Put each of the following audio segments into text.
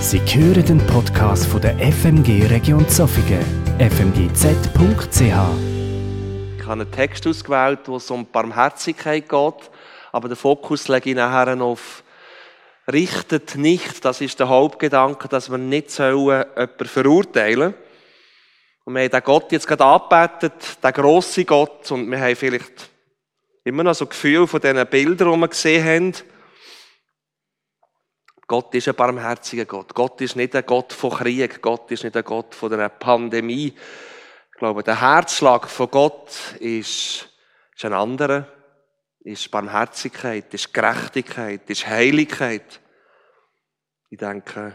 Sie hören den Podcast von der FMG Region Zofingen, fmgz.ch. Ich habe einen Text ausgewählt, wo es um Barmherzigkeit geht, aber den Fokus lege ich nachher auf richtet nicht, das ist der Hauptgedanke, dass wir nicht sollen jemanden verurteilen Und wir haben den Gott jetzt gerade angebetet, den grossen Gott, und wir haben vielleicht immer noch so ein Gefühl von diesen Bildern, die wir gesehen haben, Gott ist ein barmherziger Gott. Gott ist nicht ein Gott von Krieg. Gott ist nicht ein Gott von einer Pandemie. Ich glaube, der Herzschlag von Gott ist, ist ein anderer. Ist Barmherzigkeit, ist Gerechtigkeit, ist Heiligkeit. Ich denke,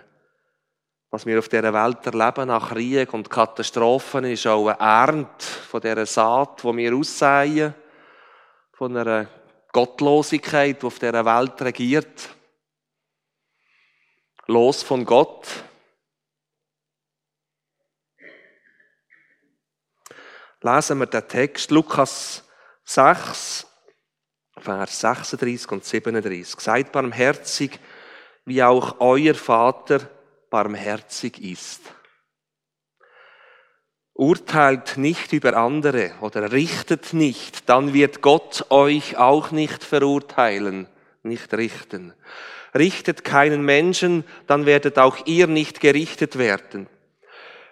was wir auf dieser Welt erleben, nach Krieg und Katastrophen, ist auch eine Ernte von dieser Saat, die wir aussehen, von einer Gottlosigkeit, die auf dieser Welt regiert los von Gott. Lesen wir den Text, Lukas 6, Vers 36 und 37. Seid barmherzig, wie auch euer Vater barmherzig ist. Urteilt nicht über andere oder richtet nicht, dann wird Gott euch auch nicht verurteilen, nicht richten. Richtet keinen Menschen, dann werdet auch ihr nicht gerichtet werden.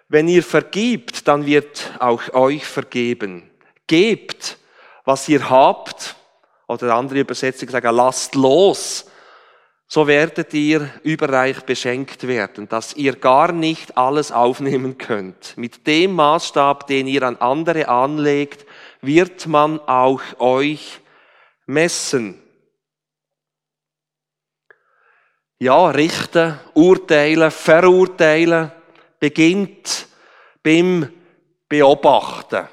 Wenn ihr vergibt, dann wird auch euch vergeben. Gebt, was ihr habt, oder andere Übersetzungen sagen, lasst los, so werdet ihr überreich beschenkt werden, dass ihr gar nicht alles aufnehmen könnt. Mit dem Maßstab, den ihr an andere anlegt, wird man auch euch messen. Ja, richten, urteilen, verurteilen, beginnt beim Beobachten.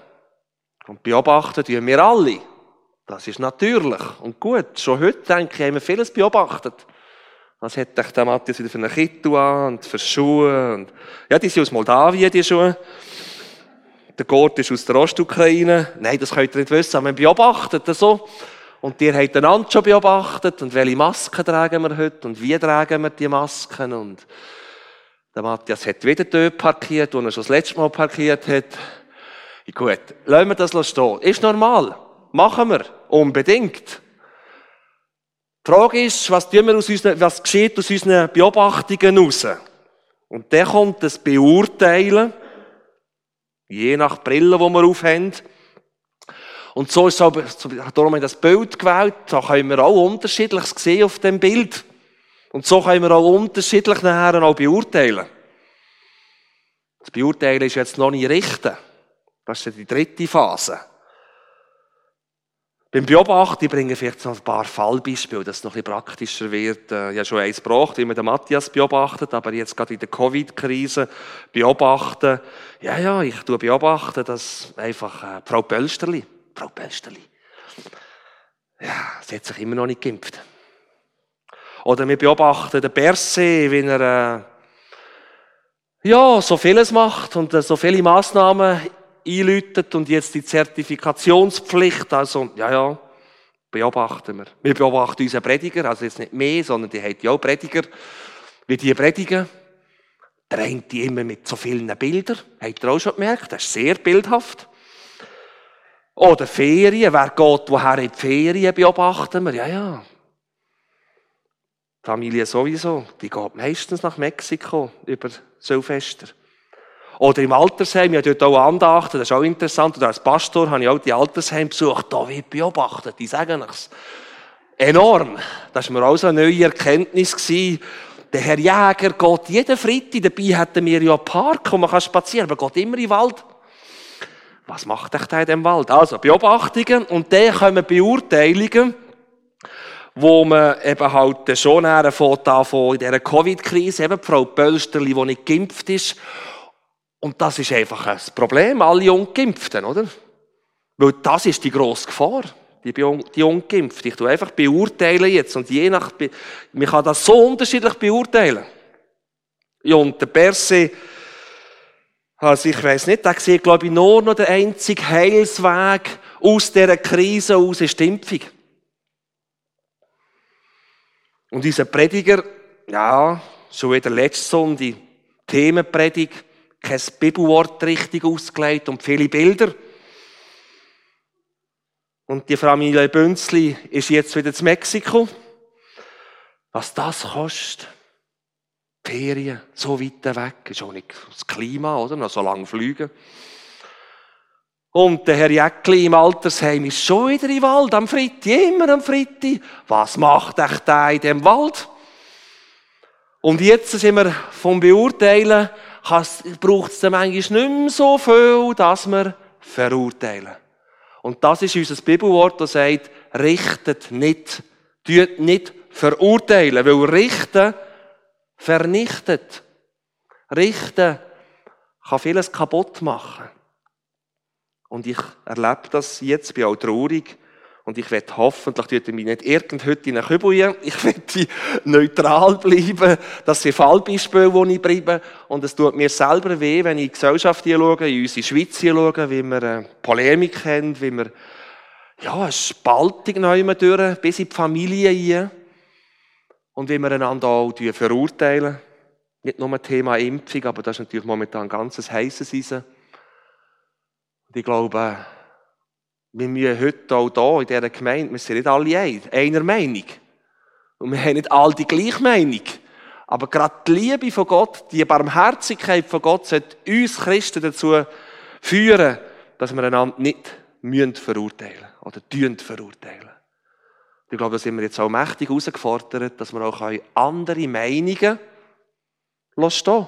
Und beobachten tun wir alle. Das ist natürlich und gut. Schon heute, denke ich, haben wir vieles beobachtet. Was hat euch der Matthias wieder für eine Kittel an und für Schuhe? Und ja, die sind aus Moldawien, die Schuhe. Der Gurt ist aus der Ostukraine. Nein, das könnt ihr nicht wissen, aber man beobachtet das so. Und ihr habt einander schon beobachtet und welche Masken tragen wir heute und wie tragen wir die Masken und der Matthias hat wieder dort parkiert, wo er schon das letzte Mal parkiert hat. Gut, lassen wir das stehen. Ist normal. Machen wir. Unbedingt. Die Frage ist, was, tun wir aus unseren, was geschieht aus unseren Beobachtungen raus? Und dann kommt das Beurteilen, je nach Brille, die wir aufhören. Und so ist aber, darum haben das Bild gewählt, da können wir auch unterschiedliches sehen auf dem Bild. Und so können wir auch unterschiedlich nachher auch beurteilen. Das Beurteilen ist jetzt noch nicht richten. Das ist die dritte Phase. Beim Beobachten, ich bringe vielleicht noch ein paar Fallbeispiele, dass es noch ein bisschen praktischer wird. Äh, ich habe schon eins gebracht, wie man den Matthias beobachtet, aber jetzt gerade in der Covid-Krise beobachten. Ja, ja, ich tue beobachten, dass einfach äh, Frau Pölsterli, Frau Pösteli. Ja, sie hat sich immer noch nicht geimpft. Oder wir beobachten den Berse, wie er äh, ja, so vieles macht und äh, so viele Massnahmen einläutet und jetzt die Zertifikationspflicht, also, ja, ja, beobachten wir. Wir beobachten unseren Prediger, also jetzt nicht mehr, sondern die hat ja auch Prediger, wie die predigen. Drängt die immer mit so vielen Bildern. Habt ihr auch schon gemerkt? Das ist sehr bildhaft. Oder Ferien, wer geht woher in die Ferien, beobachten wir. Ja, ja. Die Familie sowieso, die geht meistens nach Mexiko über Silvester. Oder im Altersheim, ja, dort auch Andachten, das ist auch interessant. Oder als Pastor habe ich auch die Altersheim besucht, da wird beobachtet, die sagen es. Enorm. Das war mir auch so eine neue Erkenntnis gewesen. Der Herr Jäger geht jeden Freitag, dabei hätten wir ja einen Park, wo man spazieren kann, aber geht immer in den Wald was macht euch da in dem Wald? Also Beobachtungen und dann kommen Beurteilungen, wo man eben halt schon von in dieser Covid-Krise, eben Frau Pölsterli, die nicht geimpft ist. Und das ist einfach ein Problem, alle Ungeimpften, oder? Weil das ist die grosse Gefahr, die, die Ungeimpften. Ich tue einfach beurteilen jetzt und je nach, man kann das so unterschiedlich beurteilen. Ja, und der Perse, also ich weiß nicht, da sieht, glaube ich, nur noch der einzige Heilsweg aus dieser Krise aus ist die Impfung. Und unser Prediger, ja, schon wieder letzte Sonntag, Themenpredigt, kein Bibelwort richtig ausgelegt und viele Bilder. Und die Familie Bünzli ist jetzt wieder zu Mexiko. Was das kostet, Ferien, so weit weg, ist auch nicht das Klima, oder? Noch so lange fliegen. Und der Herr Jäckli im Altersheim ist schon wieder im Wald am Freitag, immer am Freitag. Was macht echt der in dem Wald? Und jetzt sind wir vom Beurteilen, braucht es dann manchmal nicht mehr so viel, dass wir verurteilen. Und das ist unser Bibelwort, das sagt, richtet nicht, tut nicht verurteilen, weil richten vernichtet. Richten kann vieles kaputt machen. Und ich erlebe das jetzt, bin auch traurig. Und ich werde hoffentlich, tut er mich nicht irgend heute in eine Kübel Ich werde neutral bleiben. Das sind Fallbeispiele, wo ich bleibe. Und es tut mir selber weh, wenn ich in die Gesellschaft schaue, in unsere Schweiz schaue, wie wir eine Polemik haben, wie wir, ja, eine Spaltung neu durch, bis in die Familie hier. Und wie wir einander auch verurteilen. Nicht nur ein Thema Impfung, aber das ist natürlich momentan ein ganz heißes Eisen. Und ich glaube, wir müssen heute auch hier in dieser Gemeinde, wir sind nicht alle einer Meinung. Und wir haben nicht alle die gleiche Meinung. Aber gerade die Liebe von Gott, die Barmherzigkeit von Gott sollte uns Christen dazu führen, dass wir einander nicht müssen verurteilen oder tun verurteilen. Ich glaube, da sind wir jetzt auch mächtig herausgefordert, dass wir auch andere Meinungen stehen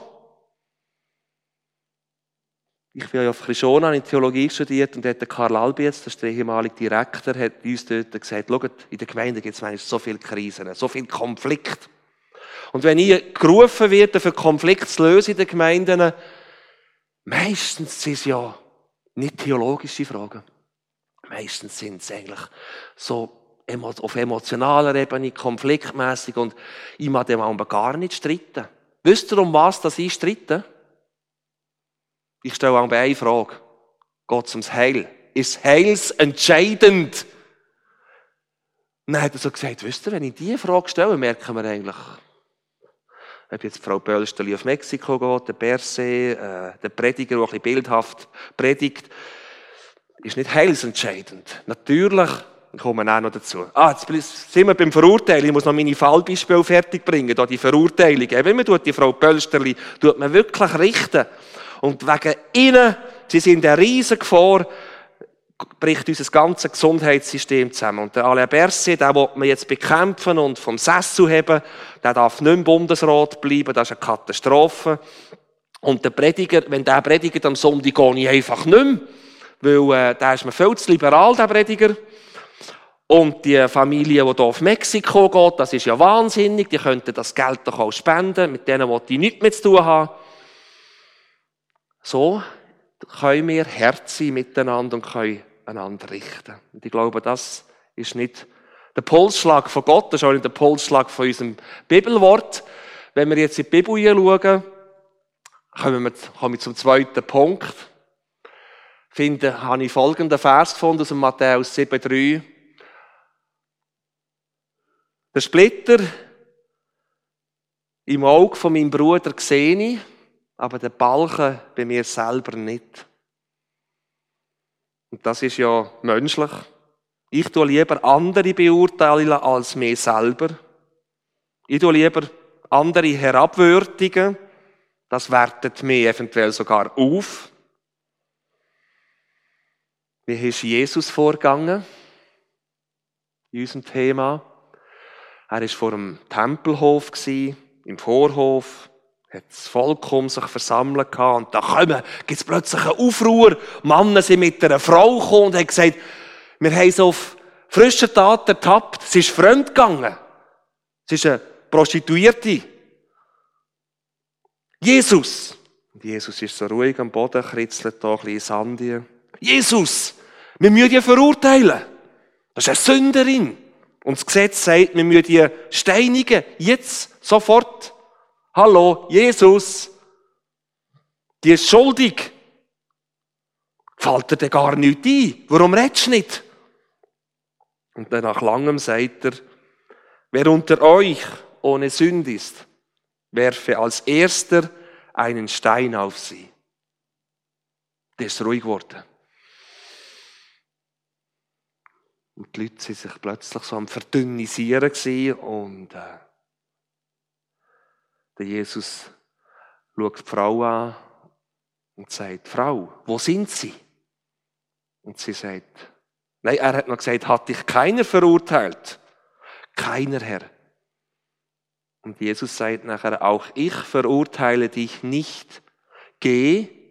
ich bin ja auf Krishona in Theologie studiert und dort Karl ist der ehemalige Direktor, hat uns dort gesagt, schaut, in der Gemeinde gibt es so viele Krisen, so viel Konflikt. Und wenn ich gerufen werde, für Konflikt zu lösen in den Gemeinden, meistens sind es ja nicht theologische Fragen. Meistens sind es eigentlich so auf emotionaler Ebene, konfliktmäßig und ich mag dem auch gar nicht streiten. Wisst ihr, um was das ich streite? Ich stelle auch eine Frage. Es ums Heil? Ist Heils entscheidend? Und dann hat er so gesagt, wisst ihr, wenn ich diese Frage stelle, merken wir eigentlich, ob jetzt Frau Böllsteli auf Mexiko geht, der Berse, äh, der Prediger, der ein bisschen bildhaft predigt, ist nicht heilsentscheidend. Natürlich, ich komme auch noch dazu. Ah, jetzt sind wir beim Verurteilen. Ich muss noch meine Fallbeispiele fertig bringen, da die Verurteilung. Wenn man die Frau Pölsterli, tut man wirklich richten. Und wegen ihnen, sie sind eine riesige Gefahr, bricht unser ganzes Gesundheitssystem zusammen. Und der Alain Berset, den will man jetzt bekämpfen und vom Sessel heben, der darf nicht im Bundesrat bleiben, das ist eine Katastrophe. Und der Prediger, wenn der predigt am Sonntag, gehe ich einfach nicht mehr, weil äh, der ist mir viel zu liberal, der Prediger. Und die Familie, die hier auf Mexiko geht, das ist ja wahnsinnig, die könnten das Geld doch auch spenden, mit denen wollte ich nichts mehr zu tun haben. So können wir Herz sein miteinander und können einander richten. Und ich glaube, das ist nicht der Pulsschlag von Gott, das ist auch nicht der Pulsschlag von unserem Bibelwort. Wenn wir jetzt in die Bibel hinschauen, kommen wir, kommen wir zum zweiten Punkt. Finde, habe ich folgenden Vers gefunden aus dem Matthäus 7,3. Der Splitter im Auge von meinem Bruder sehe ich, aber den Balken bei mir selber nicht. Und das ist ja menschlich. Ich tue lieber andere beurteilen als mir selber. Ich tue lieber andere herabwürdigen. Das wertet mich eventuell sogar auf. Wie ist Jesus vorgegangen? In unserem Thema. Er war vor dem Tempelhof, im Vorhof hat Volk um sich versammelt und da kommen, gibt's plötzlich einen Aufruhr. Männer sind mit einer Frau gekommen und haben gesagt, wir haben sie auf frischer Tat ertappt. Sie ist fremd gegangen. Sie ist eine Prostituierte. Jesus. Und Jesus ist so ruhig am Boden, kritzelt da ein bisschen Sandien. Jesus, wir müssen die verurteilen. Das ist eine Sünderin. Und das Gesetz sagt, wir müssen die steinigen. Jetzt, sofort. Hallo, Jesus, die ist schuldig. Fällt dir gar nichts ein? Warum redest du nicht? Und dann nach langem sagt er, wer unter euch ohne Sünde ist, werfe als erster einen Stein auf sie. Der ist ruhig geworden. Und die Leute sind sich plötzlich so am Verdünnisieren und äh, der Jesus schaut die Frau an und sagt, Frau, wo sind Sie? Und sie sagt, nein, er hat noch gesagt, hat dich keiner verurteilt? Keiner, Herr. Und Jesus sagt nachher, auch ich verurteile dich nicht. Geh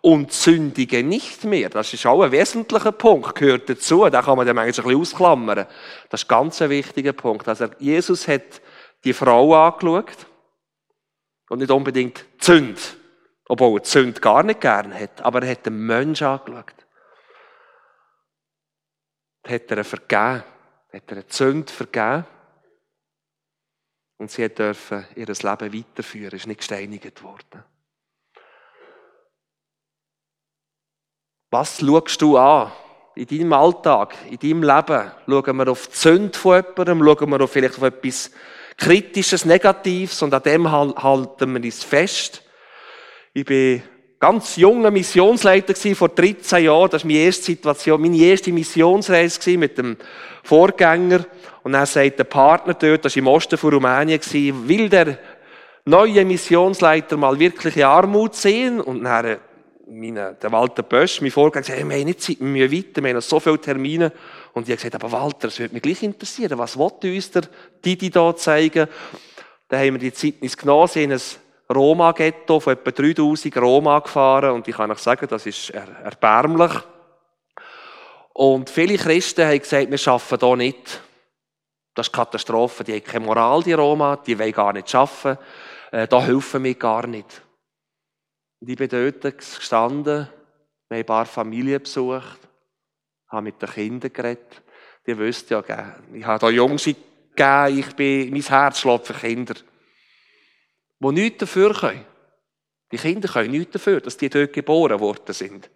und sündige nicht mehr. Das ist auch ein wesentlicher Punkt, gehört dazu. Da kann man dann eigentlich ein bisschen ausklammern. Das ist ganz ein wichtiger Punkt. Also Jesus hat die Frau angeschaut und nicht unbedingt Sünde. Obwohl er Sünde gar nicht gern hat. Aber er hat den Menschen angeschaut. Hat er vergeben. Hat er Sünde vergeben. Und sie dürfen ihr Leben weiterführen. Ist nicht gesteinigt worden. Was schaust du an? In deinem Alltag, in deinem Leben? Schauen wir auf die Sünde von jemandem? Schauen wir auf vielleicht auf etwas Kritisches, Negatives? Und an dem halten wir uns fest. Ich bin ganz junger Missionsleiter gewesen, vor 13 Jahren. Das war meine erste Situation, meine erste Missionsreise gewesen, mit dem Vorgänger. Und dann sagt der Partner dort, das war im Osten von Rumänien, gewesen, will der neue Missionsleiter mal wirkliche Armut sehen? Und dann meine, der Walter Bösch, mein Vorgänger, gesagt, hey, wir haben nicht Zeit, wir müssen weiter, wir haben noch so viele Termine. Und ich habe gesagt, aber Walter, das würde mich gleich interessieren, was will uns der Didi da zeigen? Dann haben wir die Zeit nicht genommen, sind in ein Roma-Ghetto von etwa 3000 Roma gefahren und ich kann euch sagen, das ist erbärmlich. Und viele Christen haben gesagt, wir arbeiten hier nicht. Das ist Katastrophe, die haben keine Moral, die Roma, die wollen gar nicht arbeiten. Äh, da helfen wir gar nicht. Und ich bin dort gestanden, wir haben ein paar Familien besucht, habe mit den Kindern geredet. Die wüssten ja, ich habe da Jungs gegeben, ich bin, mein Herz schlägt für Kinder, die nichts dafür können. Die Kinder können nichts dafür, dass die dort geboren worden sind.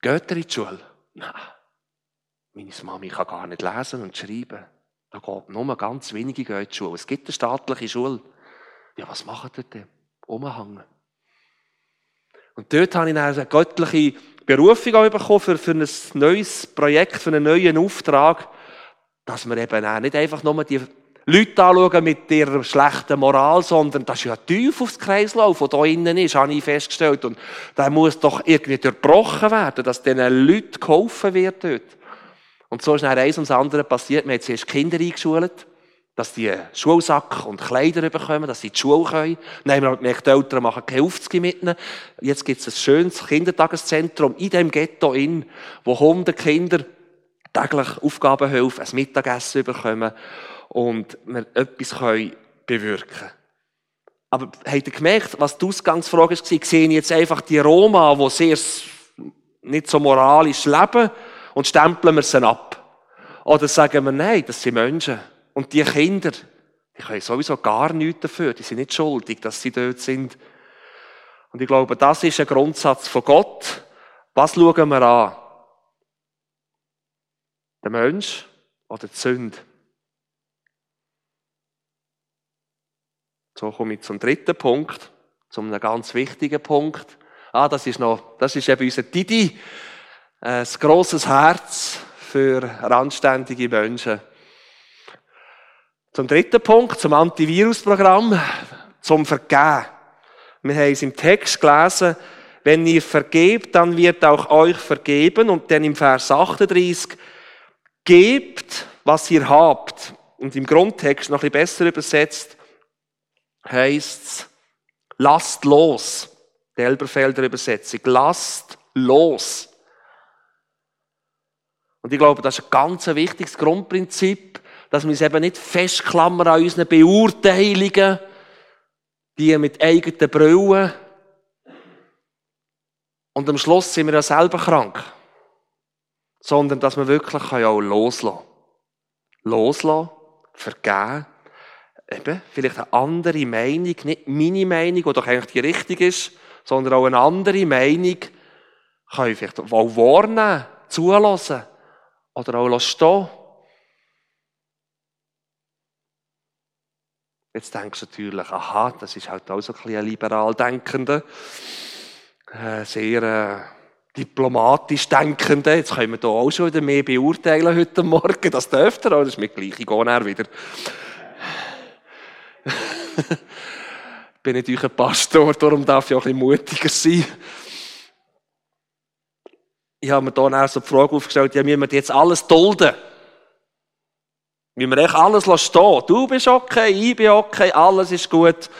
Geht ihr in die Schule? Nein. Meine Mami kann gar nicht lesen und schreiben. Da geht nur ganz wenige in die Schule. Es gibt eine staatliche Schule. Ja, was machen die denn? Umhängen. Und dort habe ich eine göttliche Berufung bekommen für, für ein neues Projekt, für einen neuen Auftrag, dass wir eben auch nicht einfach nur die Leute anschauen mit ihrer schlechten Moral, sondern das ist ja tief aufs Kreislauf, der da innen ist, habe ich festgestellt. Und der muss doch irgendwie durchbrochen werden, dass diesen Leuten geholfen wird dort. Und so ist dann eins ums andere passiert. Wir haben zuerst Kinder eingeschult dass die Schulsack und Kleider bekommen, dass sie die Schule können. Dann haben wir gemerkt, die Eltern machen keine Aufzüge mit ihnen. Jetzt gibt es ein schönes Kindertageszentrum in dem Ghetto in, wo hundert Kinder täglich Aufgabenhilfe, ein Mittagessen bekommen und wir etwas können bewirken Aber habt ihr gemerkt, was die Ausgangsfrage war? Sehe ich jetzt einfach die Roma, die sehr nicht so moralisch leben und stempeln wir sie ab? Oder sagen wir, nein, das sind Menschen. Und die Kinder, die können sowieso gar nichts dafür. Die sind nicht schuldig, dass sie dort sind. Und ich glaube, das ist ein Grundsatz von Gott. Was schauen wir an? Der Mensch oder die Sünde? So komme ich zum dritten Punkt, zum ganz wichtigen Punkt. Ah, das ist noch, das ist eben unser Didi. Ein grosses Herz für anständige Menschen. Zum dritten Punkt, zum Antivirusprogramm, zum Vergehen. Wir haben es im Text gelesen, wenn ihr vergebt, dann wird auch euch vergeben. Und dann im Vers 38, gebt, was ihr habt. Und im Grundtext noch ein bisschen besser übersetzt, heißt es, lasst los. Die Elberfelder Übersetzung, lasst los. Und ich glaube, das ist ein ganz wichtiges Grundprinzip, dass wir uns eben nicht festklammern an unseren Beurteilungen, die mit eigenen Brillen. Und am Schluss sind wir ja selber krank. Sondern, dass wir wirklich auch loslassen können. Loslassen, vergeben, eben, vielleicht eine andere Meinung, nicht meine Meinung, die doch eigentlich die richtige ist, sondern auch eine andere Meinung, können vielleicht auch wahrnehmen, zulassen oder auch stehen Jetzt denkst du natürlich, aha, das ist halt auch so ein bisschen liberal Denkender, äh, sehr äh, diplomatisch Denkender. Jetzt können wir hier auch schon wieder mehr beurteilen heute Morgen. Das dürft ihr auch, das ist mir gleich, ich gehe näher wieder. ich bin natürlich ein Pastor, darum darf ich auch ein bisschen mutiger sein. Ich habe mir hier so die Frage aufgestellt, ja, müssen wir jetzt alles dulden? Müssen wir echt alles stehen Du bist okay, ich bin okay, alles ist gut.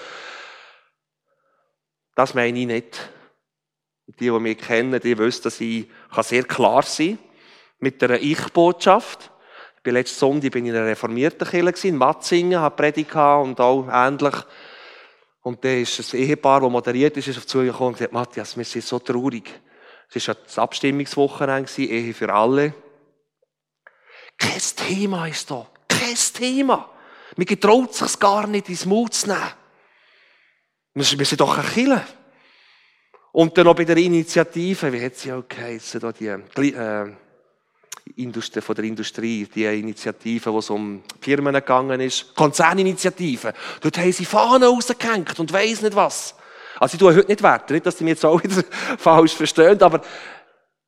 Das meine ich nicht. Die, die mich kennen, die wissen, dass ich sehr klar sein kann mit einer Ich-Botschaft. Ich bin letzten Sonntag bin ich in einer reformierten Kirche in Matzingen, habe Predigt und auch ähnlich. Und da ist ein Ehepaar, das moderiert ist, ist auf zu gekommen und gesagt, Matthias, wir sind so traurig. Es war das Abstimmungswochenende, Ehe für alle. Kein Thema ist da kein Thema. Man getraut sich gar nicht, ins Mut zu nehmen. Wir sind doch ein Killer. Und dann noch bei der Initiative, wie hat sie auch geheißen, da die äh, Industrie, von der Industrie, die Initiative, wo es um Firmen gegangen ist, Konzerninitiative. Dort haben sie Fahnen rausgehängt und weiss nicht was. Also ich tue heute nicht werten, nicht, dass sie mich jetzt auch wieder falsch verstehen, aber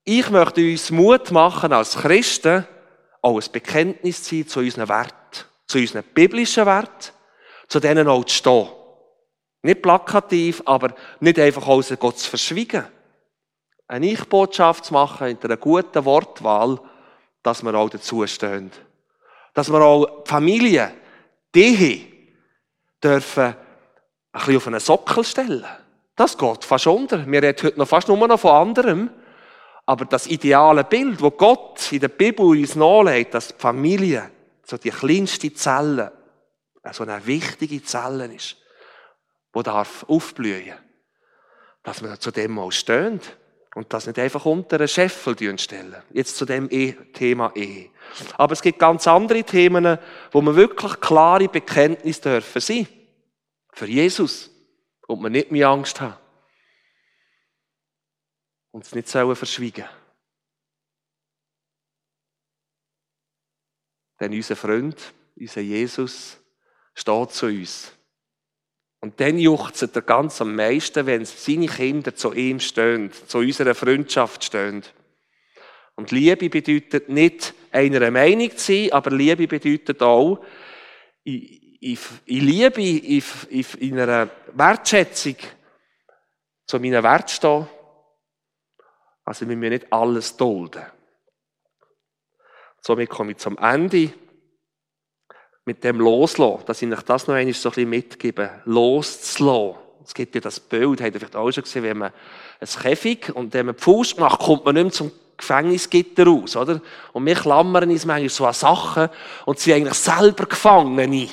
ich möchte uns Mut machen als Christen, auch ein Bekenntnis sein zu unseren Werten, zu unseren biblischen Werten, zu denen auch zu stehen. Nicht plakativ, aber nicht einfach außer Gott zu verschwiegen. Eine Ich-Botschaft zu machen in einer guten Wortwahl, dass wir auch dazu stehen. Dass wir auch die Familie, die dürfen ein bisschen auf einen Sockel stellen. Das geht fast unter. Wir reden heute noch fast nur noch von anderem. Aber das ideale Bild, wo Gott in der Bibel uns nachlegt, dass die Familie so die kleinste Zelle, so eine wichtige Zelle ist, wo darf aufblühen, dass wir zu dem mal stehen und das nicht einfach unter einen Scheffel stellen. Jetzt zu dem e Thema Ehe. Aber es gibt ganz andere Themen, wo wir wirklich klare Bekenntnis dürfen sein. Für Jesus. Und wir nicht mehr Angst haben und es nicht sollen verschwiegen. Denn unser Freund, unser Jesus, steht zu uns. Und dann juchzt er ganz am meisten, wenn seine Kinder zu ihm stehen, zu unserer Freundschaft stehen. Und Liebe bedeutet nicht einer Meinung zu sein, aber Liebe bedeutet auch, in, Liebe, in, in, einer Wertschätzung zu meinen Wert stehen also wir müssen nicht alles dulden. Somit komme ich zum Ende mit dem Loslassen, dass ich euch das noch einmal so ein bisschen mitgebe. Loszulassen. Es gibt ja das Bild, habt ihr vielleicht auch schon gesehen, wenn man ein Käfig und wenn man die Fuß macht, kommt man nicht mehr zum Gefängnisgitter raus, oder? Und wir klammern uns manchmal so an Sachen und sind eigentlich selber Gefangene.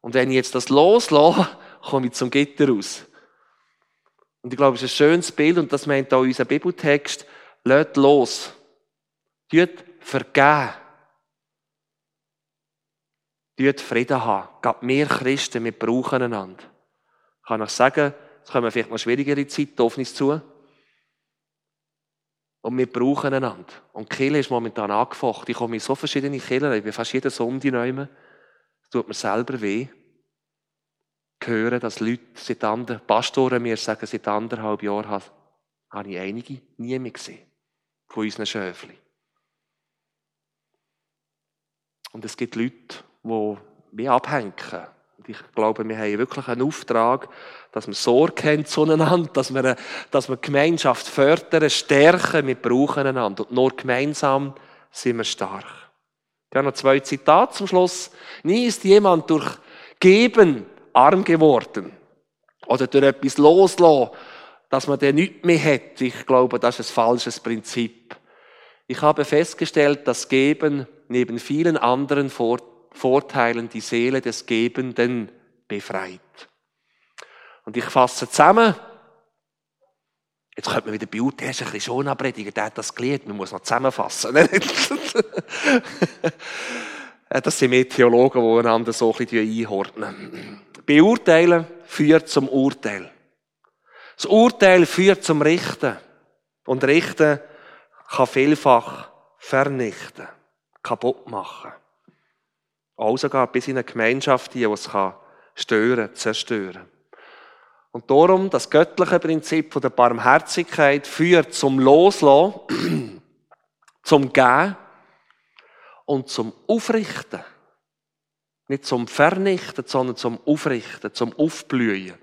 Und wenn ich jetzt das loslasse, komme ich zum Gitter raus. Und ich glaube, es ist ein schönes Bild und das meint auch unser Bibeltext. Lasst los. Tut vergeben. Tut Frieden haben. Gerade wir Christen, wir brauchen einander. Ich kann euch sagen, es kommen vielleicht noch schwierigere Zeiten auf uns zu. Und wir brauchen einander. Und die ist momentan angefochten. Ich komme in so verschiedene Kirchen, ich bin fast jeden Sonntag neu. Es tut mir selber weh hören, dass Leute seit ander, Pastoren mir sagen, seit anderthalb Jahren habe, habe ich einige nie mehr gesehen. Von unseren Schöfli. Und es gibt Leute, die wie abhängen. Und ich glaube, wir haben wirklich einen Auftrag, dass wir Sorge haben zueinander, dass wir, dass wir Gemeinschaft fördern, stärken. Wir brauchen einander. Und nur gemeinsam sind wir stark. Ich habe noch zwei Zitate zum Schluss. Nie ist jemand durch Geben arm geworden. Oder durch etwas loslassen, dass man dann nichts mehr hat. Ich glaube, das ist ein falsches Prinzip. Ich habe festgestellt, dass Geben neben vielen anderen Vorteilen die Seele des Gebenden befreit. Und ich fasse zusammen, Jetzt könnte man wieder beurteilen, er ist ein bisschen schon abredigen, der hat das gelernt, man muss noch zusammenfassen. das sind mehr Theologen, die einander so ein bisschen einordnen. Beurteilen führt zum Urteil. Das Urteil führt zum Richten. Und Richten kann vielfach vernichten, kaputt machen. Auch sogar bis in eine Gemeinschaft, die es kann stören, zerstören. Und darum, das göttliche Prinzip der Barmherzigkeit führt zum Loslassen, zum Gehen und zum Aufrichten. Nicht zum Vernichten, sondern zum Aufrichten, zum Aufblühen.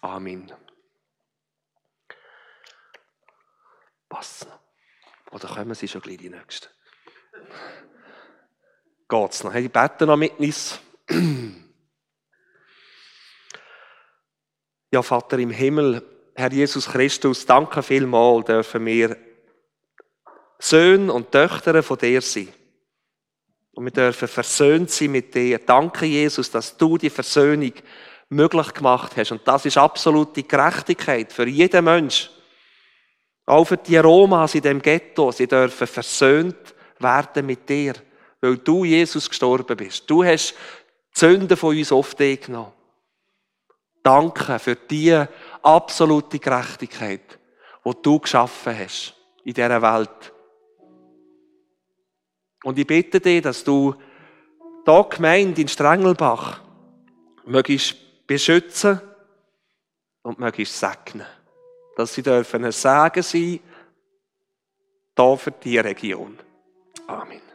Amen. Was? Oder kommen Sie schon gleich die Nächsten? Geht's noch? Ich bete noch mit uns. Ja, Vater im Himmel, Herr Jesus Christus, danke vielmal, dürfen wir Söhne und Töchter von dir sein. Und wir dürfen versöhnt sein mit dir. Danke, Jesus, dass du die Versöhnung möglich gemacht hast. Und das ist absolute Gerechtigkeit für jeden Mensch. Auch für die Romas in dem Ghetto. Sie dürfen versöhnt werden mit dir. Weil du, Jesus, gestorben bist. Du hast die Sünden von uns oft genommen. Danke für die absolute Gerechtigkeit, die du geschaffen hast in dieser Welt. Und ich bitte dich, dass du da gemeint in Strengelbach möglichst beschützen und möglichst segnen. Dass sie dürfen ein Segen sein, da für die Region. Amen.